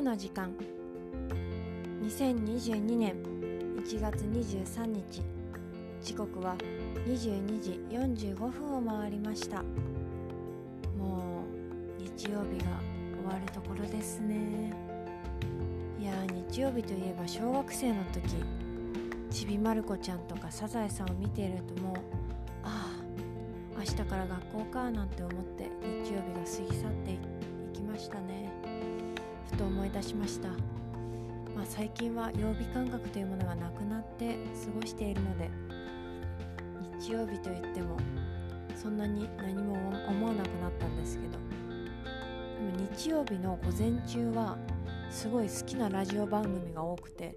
の時間。2022年1月23日。時刻は22時45分を回りました。もう日曜日が終わるところですね。いや日曜日といえば小学生の時。ちびまる子ちゃんとかサザエさんを見ているともうああ明日から学校かなんて思って日曜日が過ぎ去っていきましたね。と思い出しました。まあ、最近は曜日感覚というものがなくなって過ごしているので日曜日といってもそんなに何も思わなくなったんですけどでも日曜日の午前中はすごい好きなラジオ番組が多くて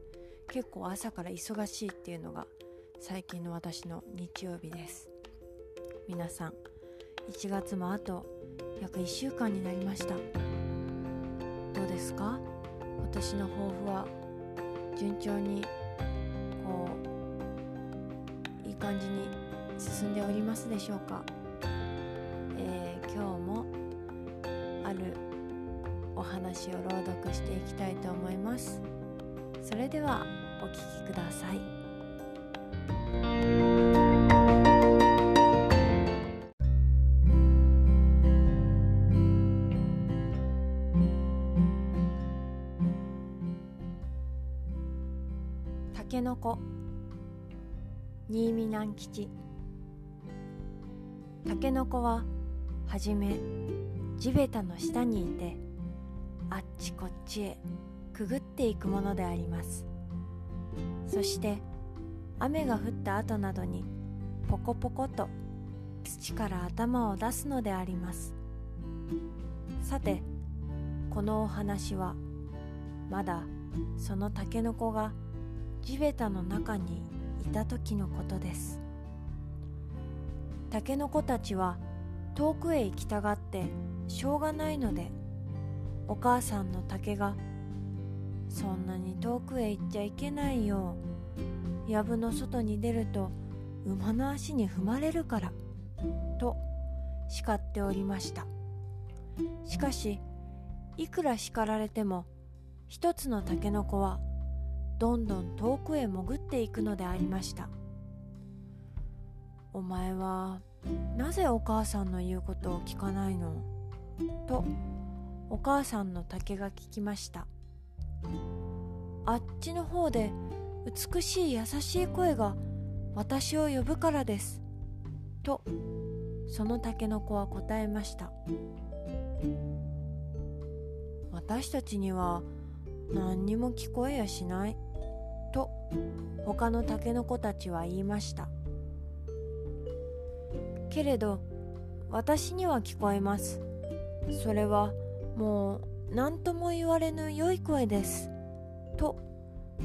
結構朝から忙しいっていうのが最近の私の日曜日です。皆さん1月もあと約1週間になりました。どうですか？今年の抱負は順調にこういい感じに進んでおりますでしょうか、えー、今日もあるお話を朗読していきたいと思います。それではお聴きください。けのこ新見南吉。たけのこははじめ地べたの下にいてあっちこっちへくぐっていくものであります。そして雨が降った後などにポコポコと土から頭を出すのであります。さてこのお話はまだそのたけのこが地べたの中にいた時のことです。たけのこたちは遠くへ行きたがってしょうがないのでお母さんの竹が「そんなに遠くへ行っちゃいけないよ藪の外に出ると馬の足に踏まれるから」と叱っておりました。しかしいくら叱られても一つのたけのこはどんどん遠くへ潜っていくのでありました。お前はなぜお母さんの言うことを聞かないの？とお母さんの竹が聞きました。あっちの方で美しい優しい声が私を呼ぶからです。とそのタケノコは答えました。私たちには何にも聞こえやしない。と他のタケノコたちは言いました。けれど私には聞こえます。それはもう何とも言われぬ良い声です。と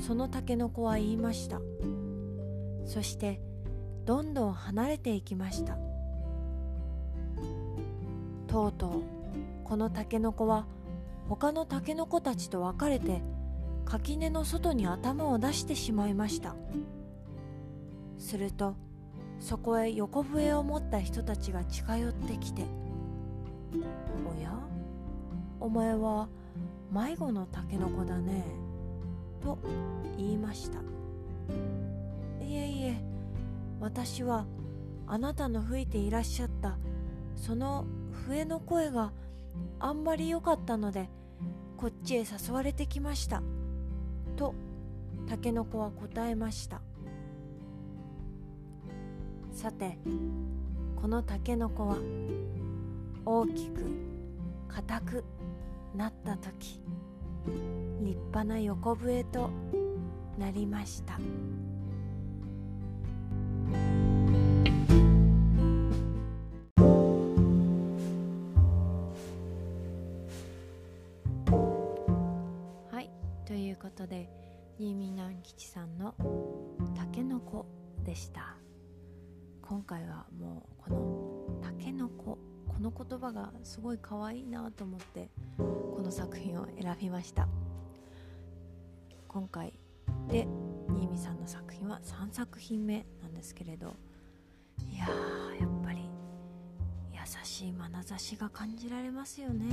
そのタケノコは言いました。そしてどんどん離れていきました。とうとうこのタケノコは他のタケノコたちと別れて垣根の外に頭を出してしまいました。するとそこへ横笛を持った人たちが近寄ってきて「おやお前は迷子のタケノコだね」と言いました。いえいえ私はあなたの吹いていらっしゃったその笛の声があんまり良かったのでこっちへ誘われてきました。とタケノコは答えました。さてこのタケノコは大きく硬くなった時立派な横笛となりました。ことで新見南吉さんの「たけのこ」でした。今回はもうこの「たけのこ」この言葉がすごい可愛いなと思ってこの作品を選びました。今回で新見さんの作品は3作品目なんですけれどいやーやっぱり優しい眼差しが感じられますよね。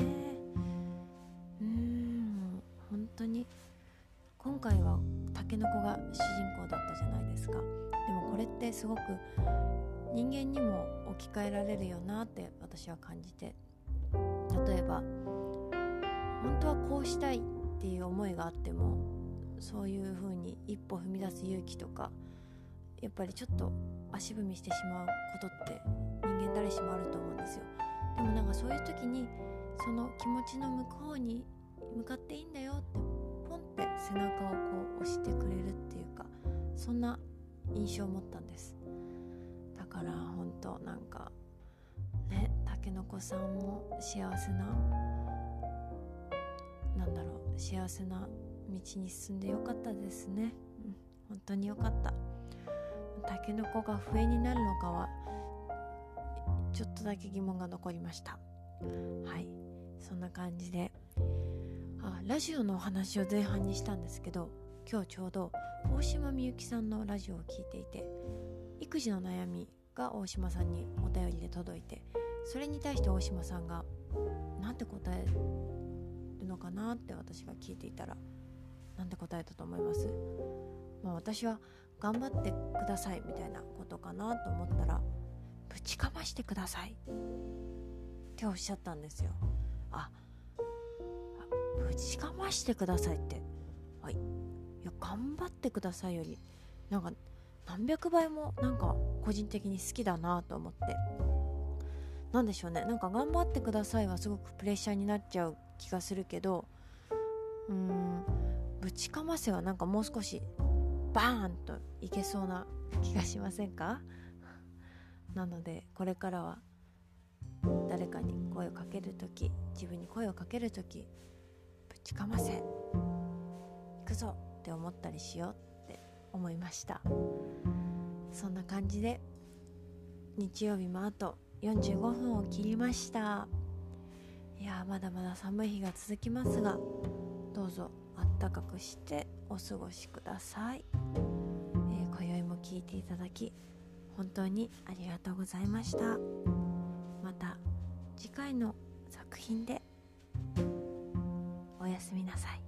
うーん本当に回はタケノコが主人公だったじゃないですか。でもこれってすごく人間にも置き換えられるよなって私は感じて。例えば本当はこうしたいっていう思いがあってもそういう風に一歩踏み出す勇気とかやっぱりちょっと足踏みしてしまうことって人間誰しもあると思うんですよ。でもなんかそういう時にその気持ちの向こうに向かっていいんしてくれるっていうかそんな印象を持ったんです。だから本当なんかねたけのこさんも幸せななんだろう幸せな道に進んでよかったですね、うん、本当によかった。たけのこが笛になるのかはちょっとだけ疑問が残りました。はい。そんな感じで。あラジオのお話を前半にしたんですけど今日ちょうど大島みゆきさんのラジオを聴いていて育児の悩みが大島さんにお便りで届いてそれに対して大島さんが何て答えるのかなって私が聞いていたら何て答えたと思います？まあ私は頑張ってくださいみたいなことかなと思ったらぶちかましてくださいっておっしゃったんですよ。あぶちかましてくださいって。や頑張ってくださいよりなんか何百倍もなんか個人的に好きだなと思って。何でしょうね。なんか頑張ってくださいはすごくプレッシャーになっちゃう気がするけどうーんぶちかませはなんかもう少しバーンといけそうな気がしませんか？なのでこれからは誰かに声をかける時自分に声をかける時ぶちかませ。行くぞ。って思ったりしようって思いました。そんな感じで日曜日もあと45分を切りました。いやまだまだ寒い日が続きますがどうぞあったかくしてお過ごしください、えー、今宵も聞いていただき本当にありがとうございました。また次回の作品でおやすみなさい。